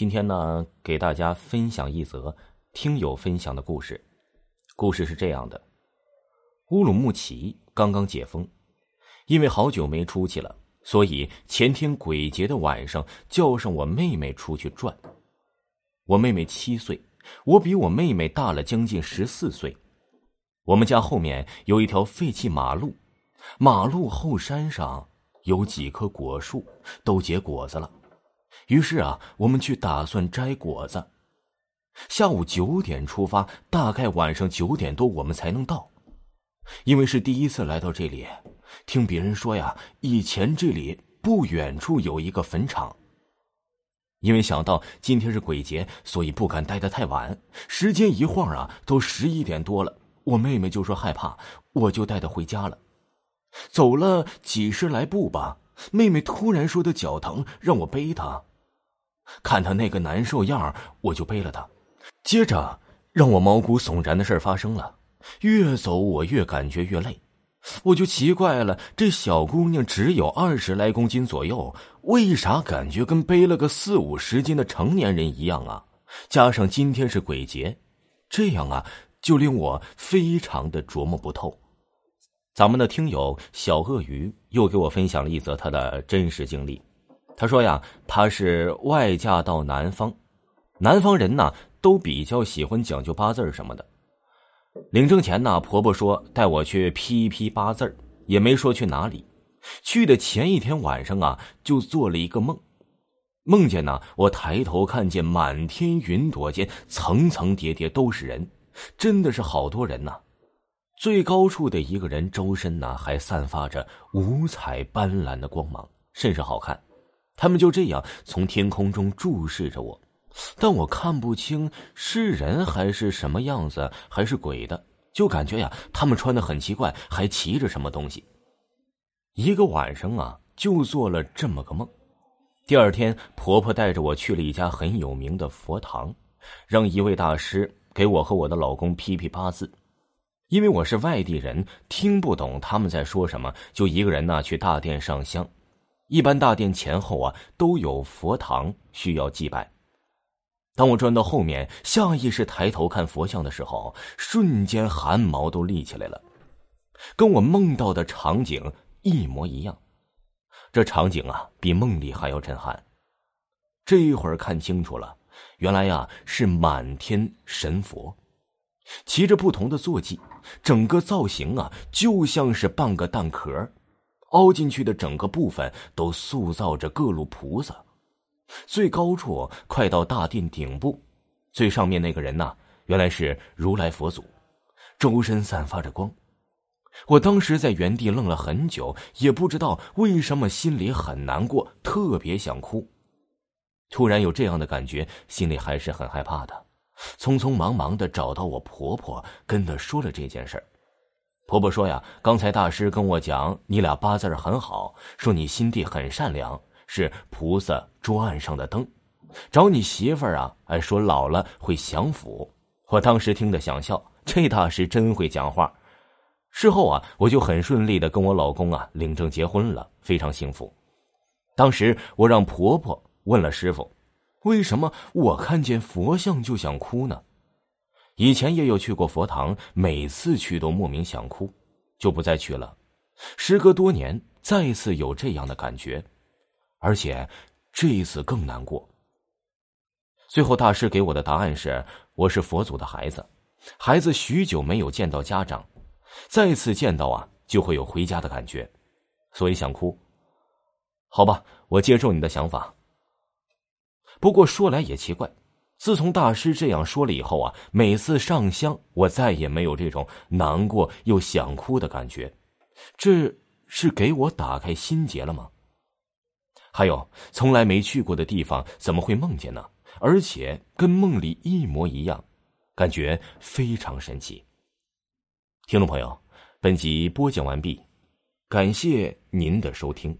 今天呢，给大家分享一则听友分享的故事。故事是这样的：乌鲁木齐刚刚解封，因为好久没出去了，所以前天鬼节的晚上叫上我妹妹出去转。我妹妹七岁，我比我妹妹大了将近十四岁。我们家后面有一条废弃马路，马路后山上有几棵果树，都结果子了。于是啊，我们去打算摘果子。下午九点出发，大概晚上九点多我们才能到。因为是第一次来到这里，听别人说呀，以前这里不远处有一个坟场。因为想到今天是鬼节，所以不敢待得太晚。时间一晃啊，都十一点多了。我妹妹就说害怕，我就带她回家了。走了几十来步吧，妹妹突然说她脚疼，让我背她。看她那个难受样我就背了她。接着，让我毛骨悚然的事发生了。越走我越感觉越累，我就奇怪了：这小姑娘只有二十来公斤左右，为啥感觉跟背了个四五十斤的成年人一样啊？加上今天是鬼节，这样啊。就令我非常的琢磨不透。咱们的听友小鳄鱼又给我分享了一则他的真实经历。他说呀，他是外嫁到南方，南方人呢都比较喜欢讲究八字什么的。领证前呢，婆婆说带我去批一批八字也没说去哪里。去的前一天晚上啊，就做了一个梦，梦见呢，我抬头看见满天云朵间层层叠叠都是人。真的是好多人呐！最高处的一个人周身呢还散发着五彩斑斓的光芒，甚是好看。他们就这样从天空中注视着我，但我看不清是人还是什么样子，还是鬼的，就感觉呀，他们穿的很奇怪，还骑着什么东西。一个晚上啊，就做了这么个梦。第二天，婆婆带着我去了一家很有名的佛堂，让一位大师。给我和我的老公批批八字，因为我是外地人，听不懂他们在说什么，就一个人呢去大殿上香。一般大殿前后啊都有佛堂需要祭拜。当我转到后面，下意识抬头看佛像的时候，瞬间汗毛都立起来了，跟我梦到的场景一模一样。这场景啊比梦里还要震撼。这一会儿看清楚了。原来呀是满天神佛，骑着不同的坐骑，整个造型啊就像是半个蛋壳，凹进去的整个部分都塑造着各路菩萨。最高处快到大殿顶部，最上面那个人呐，原来是如来佛祖，周身散发着光。我当时在原地愣了很久，也不知道为什么心里很难过，特别想哭。突然有这样的感觉，心里还是很害怕的。匆匆忙忙的找到我婆婆，跟她说了这件事婆婆说呀：“刚才大师跟我讲，你俩八字很好，说你心地很善良，是菩萨桌案上的灯。找你媳妇儿啊，还说老了会享福。”我当时听得想笑，这大师真会讲话。事后啊，我就很顺利的跟我老公啊领证结婚了，非常幸福。当时我让婆婆。问了师傅，为什么我看见佛像就想哭呢？以前也有去过佛堂，每次去都莫名想哭，就不再去了。时隔多年，再次有这样的感觉，而且这一次更难过。最后大师给我的答案是：我是佛祖的孩子，孩子许久没有见到家长，再次见到啊，就会有回家的感觉，所以想哭。好吧，我接受你的想法。不过说来也奇怪，自从大师这样说了以后啊，每次上香，我再也没有这种难过又想哭的感觉。这是给我打开心结了吗？还有，从来没去过的地方怎么会梦见呢？而且跟梦里一模一样，感觉非常神奇。听众朋友，本集播讲完毕，感谢您的收听。